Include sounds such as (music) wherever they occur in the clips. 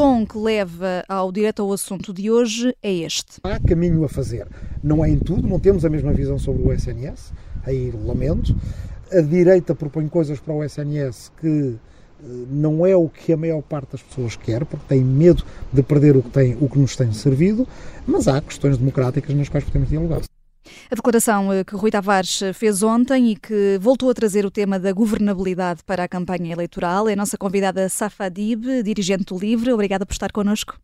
som que leva ao direto ao assunto de hoje é este. Há caminho a fazer. Não é em tudo, não temos a mesma visão sobre o SNS, aí lamento. A direita propõe coisas para o SNS que eh, não é o que a maior parte das pessoas quer, porque tem medo de perder o que, tem, o que nos tem servido, mas há questões democráticas nas quais podemos dialogar. A declaração eh, que Rui Tavares eh, fez ontem e que voltou a trazer o tema da governabilidade para a campanha eleitoral é a nossa convidada Safadib, dirigente do Livre. Obrigada por estar connosco.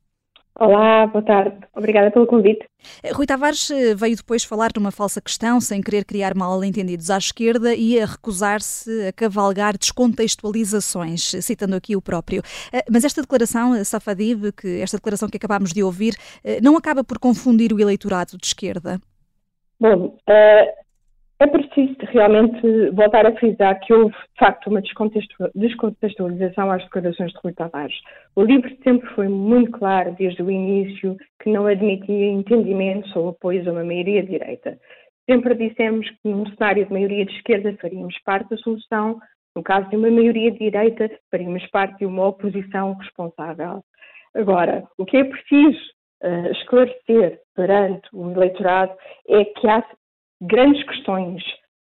Olá, boa tarde. Obrigada pelo convite. Eh, Rui Tavares veio depois falar numa falsa questão, sem querer criar mal-entendidos à esquerda e a recusar-se a cavalgar descontextualizações, citando aqui o próprio. Mas esta declaração, Safadib, que esta declaração que acabámos de ouvir, não acaba por confundir o eleitorado de esquerda? Bom, uh, é preciso realmente voltar a frisar que houve, de facto, uma descontextualização às declarações de Rui Tavares. O livro sempre foi muito claro, desde o início, que não admitia entendimentos ou apoios a uma maioria direita. Sempre dissemos que num cenário de maioria de esquerda faríamos parte da solução, no caso de uma maioria de direita faríamos parte de uma oposição responsável. Agora, o que é preciso uh, esclarecer perante o eleitorado é que há grandes questões,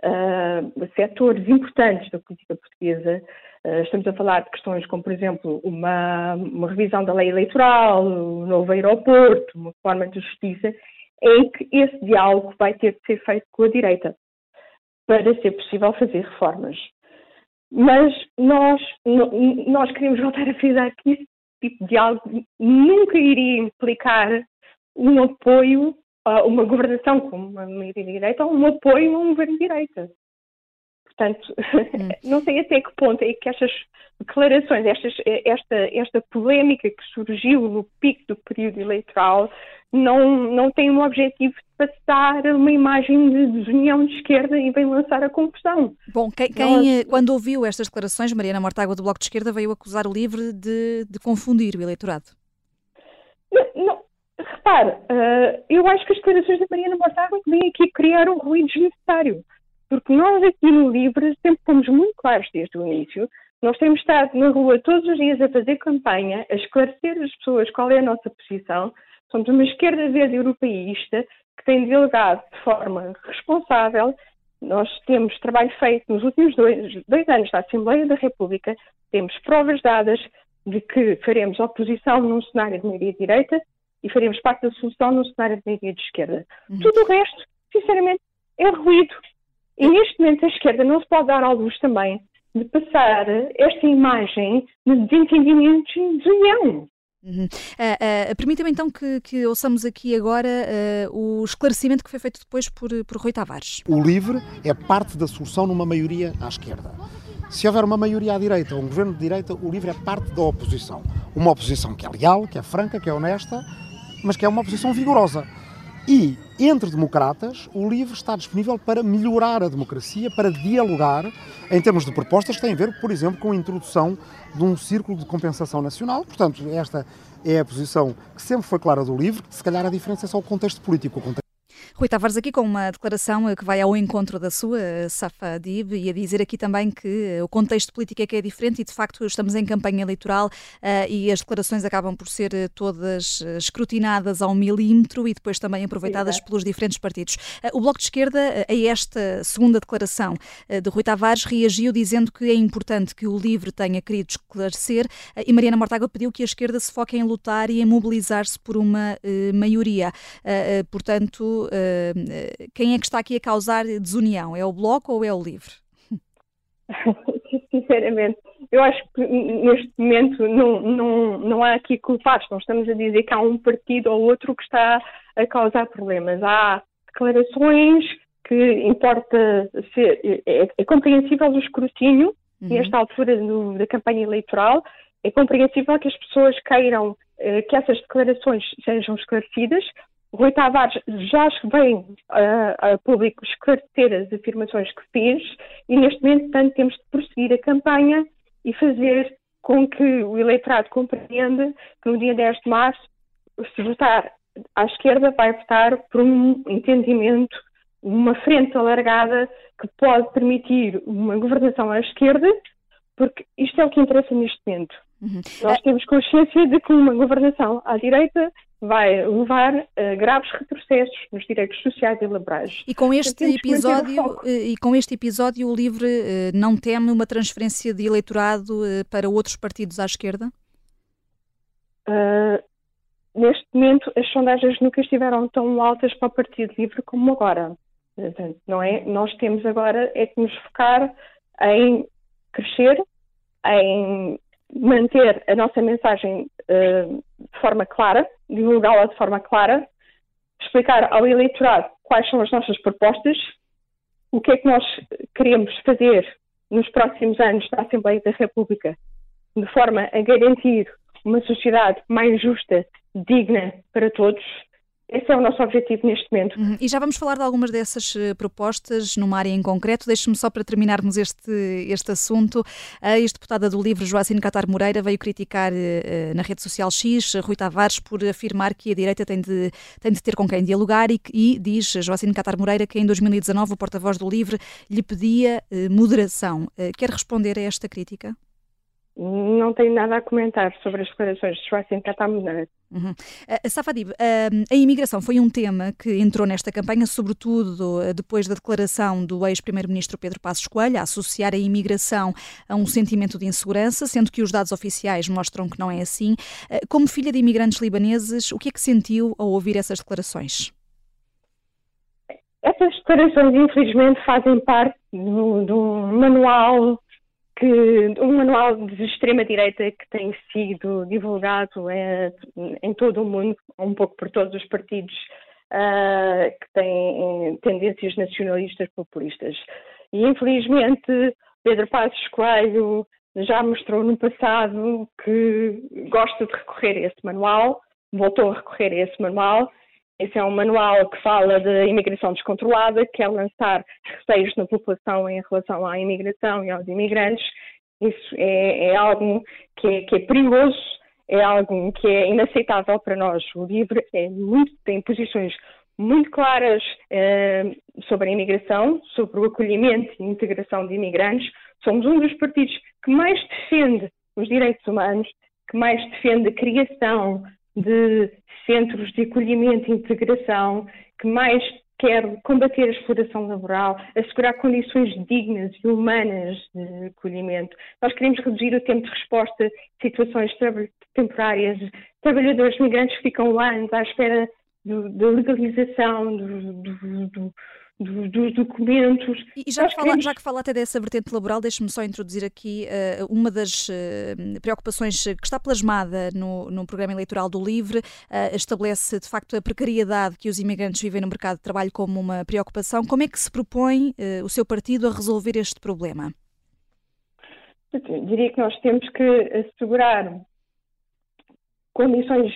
uh, setores importantes da política portuguesa. Uh, estamos a falar de questões como, por exemplo, uma, uma revisão da lei eleitoral, um novo aeroporto, uma forma de justiça, em que esse diálogo vai ter de ser feito com a direita para ser possível fazer reformas. Mas nós, nós queremos voltar a frisar que isso tipo de diálogo nunca iria implicar um apoio a uma governação com uma maioria direita ou um apoio a um governo de direita. Portanto, hum. (laughs) não sei até que ponto é que estas declarações, estas, esta, esta polémica que surgiu no pico do período eleitoral, não, não tem um objetivo de passar uma imagem de desunião de esquerda e vem lançar a confusão. Bom, quem, quem quando ouviu estas declarações, Mariana Mortágua do Bloco de Esquerda veio acusar o LIVRE de, de confundir o eleitorado. Não, não, repare, uh, eu acho que as declarações da Mariana Mortágua vêm aqui criar um ruído desnecessário. Porque nós aqui no Livre sempre fomos muito claros desde o início. Nós temos estado na rua todos os dias a fazer campanha, a esclarecer as pessoas qual é a nossa posição. Somos uma esquerda verde europeísta que tem dialogado de forma responsável. Nós temos trabalho feito nos últimos dois, dois anos na Assembleia da República, temos provas dadas de que faremos oposição num cenário de maioria de direita e faremos parte da solução num cenário de maioria de esquerda. Uhum. Tudo o resto, sinceramente, é ruído. E neste momento a esquerda não se pode dar à luz também de passar esta imagem de desentendimentos e desunião. Uhum. Uh, uh, Permita-me então que, que, ouçamos aqui agora uh, o esclarecimento que foi feito depois por, por Rui Tavares. O LIVRE é parte da solução numa maioria à esquerda. Se houver uma maioria à direita ou um governo de direita, o LIVRE é parte da oposição. Uma oposição que é leal, que é franca, que é honesta, mas que é uma oposição vigorosa. E, entre democratas, o LIVRE está disponível para melhorar a democracia, para dialogar em termos de propostas que têm a ver, por exemplo, com a introdução de um círculo de compensação nacional. Portanto, esta é a posição que sempre foi clara do LIVRE. Se calhar a diferença é só o contexto político. O contexto Rui Tavares aqui com uma declaração eh, que vai ao encontro da sua, Safa Dib, e a dizer aqui também que eh, o contexto político é que é diferente e de facto estamos em campanha eleitoral uh, e as declarações acabam por ser todas escrutinadas ao milímetro e depois também aproveitadas Exato. pelos diferentes partidos. Uh, o Bloco de Esquerda, a esta segunda declaração uh, de Rui Tavares, reagiu dizendo que é importante que o LIVRE tenha querido esclarecer e Mariana Mortágua pediu que a esquerda se foque em lutar e em mobilizar-se por uma maioria. portanto, eh, quem é que está aqui a causar desunião? É o Bloco ou é o Livre? (laughs) Sinceramente, eu acho que neste momento não, não, não há aqui culpados. Não estamos a dizer que há um partido ou outro que está a causar problemas. Há declarações que importa ser. É, é compreensível o escrutínio uhum. nesta altura do, da campanha eleitoral. É compreensível que as pessoas queiram eh, que essas declarações sejam esclarecidas, Rui Tavares já vem a, a, público esclarecer as afirmações que fez e neste momento, portanto, temos de prosseguir a campanha e fazer com que o eleitorado compreenda que no dia 10 de março, se votar à esquerda, vai votar por um entendimento, uma frente alargada que pode permitir uma governação à esquerda, porque isto é o que interessa neste momento. Uhum. Nós temos consciência de que uma governação à direita vai levar a graves retrocessos nos direitos sociais e laborais. E com este episódio eh, e com este episódio o Livre eh, não teme uma transferência de eleitorado eh, para outros partidos à esquerda? Uh, neste momento as sondagens nunca estiveram tão altas para o Partido Livre como agora. Não é? Nós temos agora é que nos focar em crescer, em manter a nossa mensagem uh, de forma clara, divulgá-la de forma clara, explicar ao eleitorado quais são as nossas propostas, o que é que nós queremos fazer nos próximos anos da Assembleia da República, de forma a garantir uma sociedade mais justa, digna para todos esse é o nosso objetivo neste momento. Uhum. E já vamos falar de algumas dessas uh, propostas numa área em concreto. Deixe-me só para terminarmos este, este assunto. A ex-deputada do LIVRE, Joacine Catar Moreira, veio criticar uh, na rede social X Rui Tavares por afirmar que a direita tem de, tem de ter com quem dialogar e, e diz Joacine Catar Moreira que em 2019 o porta-voz do LIVRE lhe pedia moderação. quer responder a esta crítica? Não tenho nada a comentar sobre as declarações de Catar Moreira. Uhum. Uh, Safadib, uh, a imigração foi um tema que entrou nesta campanha, sobretudo uh, depois da declaração do ex-primeiro-ministro Pedro Passos Coelho, a associar a imigração a um sentimento de insegurança, sendo que os dados oficiais mostram que não é assim. como filha de imigrantes libaneses, o que é que sentiu ao ouvir essas declarações? Essas declarações, infelizmente, fazem parte de um manual que um manual de extrema-direita que tem sido divulgado é, em todo o mundo, um pouco por todos os partidos uh, que têm tendências nacionalistas populistas. E, infelizmente, Pedro Passos Coelho já mostrou no passado que gosta de recorrer a esse manual, voltou a recorrer a esse manual esse é um manual que fala de imigração descontrolada, que é lançar receios na população em relação à imigração e aos imigrantes. Isso é, é algo que é, que é, perigoso, é algo que é inaceitável para nós. O LIVRE é muito, tem posições muito claras eh, sobre a imigração, sobre o acolhimento e integração de imigrantes. Somos um dos partidos que mais defende os direitos humanos, que mais defende a criação de centros de acolhimento e integração, que mais quer combater a exploração laboral, assegurar condições dignas e humanas de acolhimento. Nós queremos reduzir o tempo de resposta a situações temporárias. Trabalhadores migrantes ficam anos à espera da legalização do, do, do, dos documentos. E já que, fala, queremos... já que fala até dessa vertente laboral, deixe-me só introduzir aqui uh, uma das uh, preocupações que está plasmada no, no programa eleitoral do LIVRE, uh, estabelece de facto a precariedade que os imigrantes vivem no mercado de trabalho como uma preocupação. Como é que se propõe o seu partido a resolver este problema? Eu diria que nós temos que assegurar condições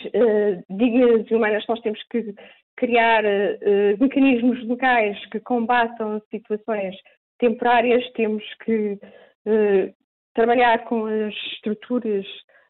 dignas e humanas, nós temos que criar uh, mecanismos locais que combatam situações temporárias, temos que uh, trabalhar com as estruturas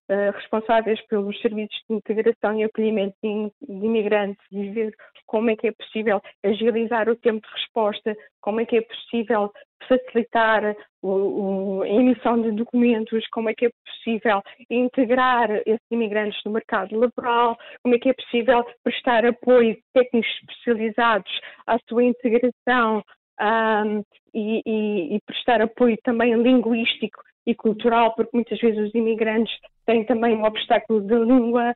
responsáveis pelos serviços de integração e acolhimento de, imigrantes e ver como é que é possível agilizar o tempo de resposta, como é que é possível facilitar o, o, a emissão de documentos, como é que é possível integrar esses imigrantes no mercado laboral, como é que é possível prestar apoio técnicos especializados à sua integração um, e, e, e prestar apoio também linguístico e cultural, porque muitas vezes os imigrantes têm também um obstáculo da língua.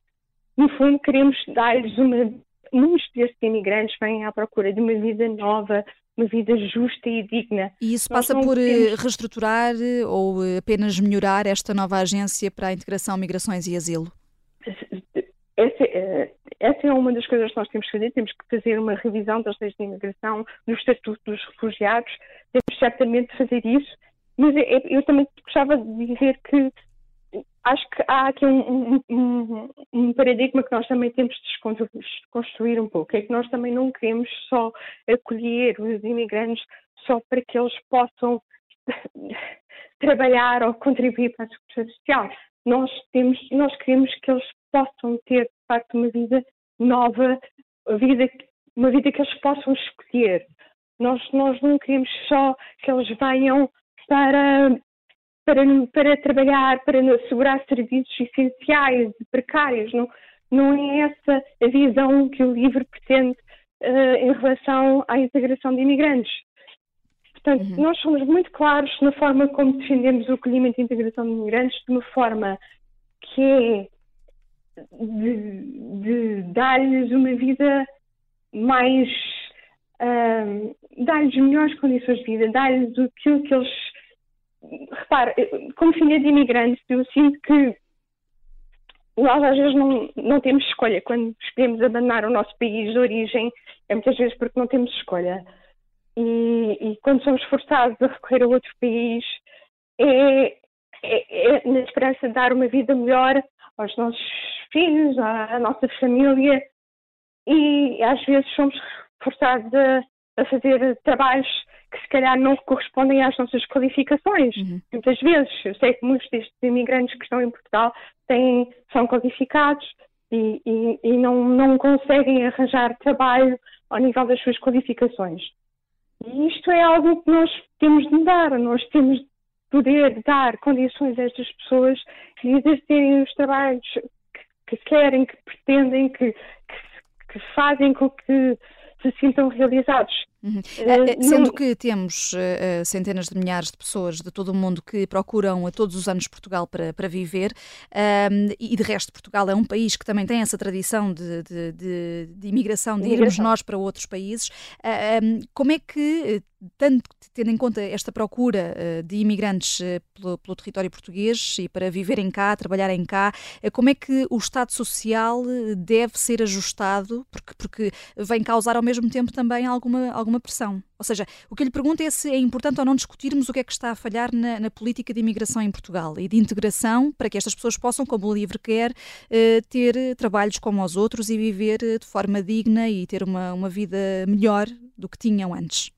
No fundo, queremos dar-lhes uma. Muitos desses imigrantes vêm à procura de uma vida nova, uma vida justa e digna. E isso passa por eh, temos... reestruturar eh, ou eh, apenas melhorar esta nova agência para a integração, migrações e asilo? Essa, essa, é uma das coisas que nós temos que fazer. Temos que fazer uma revisão das leis de imigração, do Estatuto dos Refugiados. Temos certamente de fazer isso mas eu, eu também gostava de dizer que acho que há aqui um, um, um, paradigma que nós também temos de desconstruir um pouco, é que nós também não queremos só acolher os imigrantes só para que eles possam (laughs) trabalhar ou contribuir para a segurança social. Nós, temos, nós queremos que eles possam ter, de facto, uma vida nova, uma vida, uma vida que eles possam escolher. Nós, nós não queremos só que eles venham para, para, para trabalhar, para assegurar serviços essenciais, precários. Não, não é essa a visão que o livro pretende uh, em relação à integração de imigrantes. Portanto, uhum. nós somos muito claros na forma como defendemos o acolhimento e integração de imigrantes, de uma forma que é de, de dar-lhes uma vida mais. Uh, dar-lhes melhores condições de vida, dar-lhes aquilo que eles. Repare, como filha de imigrantes, eu sinto que nós às vezes não, não temos escolha. Quando escolhemos abandonar o nosso país de origem, é muitas vezes porque não temos escolha. E, e quando somos forçados a recorrer a outro país, é, é, é, na esperança de dar uma vida melhor aos nossos filhos, à, à nossa família, e às vezes somos forçados a, a, fazer trabalhos que se calhar não correspondem às nossas qualificações. Uhum. Muitas vezes, eu sei que muitos destes imigrantes que estão em Portugal têm, são qualificados e, e, e não, não conseguem arranjar trabalho ao nível das suas qualificações. E isto é algo que nós temos de mudar, nós temos de poder dar condições a estas pessoas de exercerem os trabalhos que, que querem, que pretendem, que, que, que fazem com que se sintam realizados. Uhum. Uh, Sendo não... que temos uh, centenas de milhares de pessoas de todo o mundo que procuram a todos os anos Portugal para, para viver, uh, e de resto Portugal é um país que também tem essa tradição de, de, de, de imigração, de irmos nós para outros países, como é que tanto tendo em conta esta procura de imigrantes pelo, pelo, território português e para viverem cá, trabalharem cá, como é que o Estado Social deve ser ajustado, porque, porque vem causar ao mesmo tempo também alguma, alguma pressão? Ou seja, o que eu lhe pergunto é se é importante ou não discutirmos o que é que está a falhar na, na política de imigração em Portugal e de integração para que estas pessoas possam, como o LIVRE quer, ter trabalhos como os outros e viver de forma digna e ter uma, uma vida melhor do que tinham antes.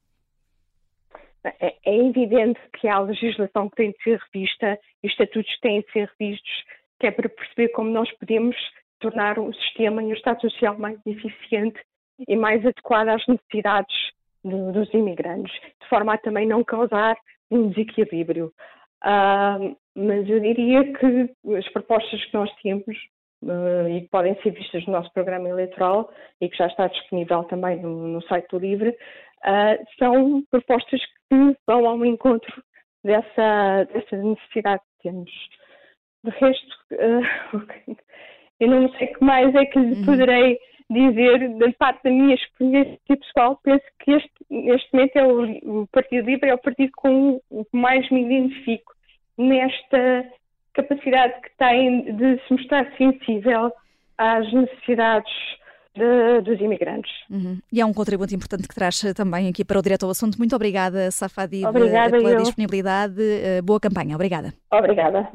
É, é evidente que há legislação que tem de ser revista e estatutos que têm de ser revistos, que é para perceber como nós podemos tornar o sistema e o Estado Social mais eficiente e mais adequado às necessidades dos imigrantes, de forma a também não causar um desequilíbrio. Uh, mas eu diria que as propostas que nós temos uh, e que podem ser vistas no nosso programa eleitoral e que já está disponível também no, no site do Livre, uh, são propostas que vão ao encontro dessa, dessa necessidade que temos. De resto, uh, (laughs) eu não sei o que mais é que lhe uhum. poderei dizer da parte da minha experiência pessoal. Penso que este, este momento é o, o Partido Livre, é o partido com o que mais me identifico nesta capacidade que tem de se mostrar sensível às necessidades de, dos imigrantes. Uhum. E é um contributo importante que traz também aqui para o Direto ao Assunto. Muito obrigada, Safadi, pela eu. disponibilidade. Eh, boa campanha. Obrigada. Obrigada.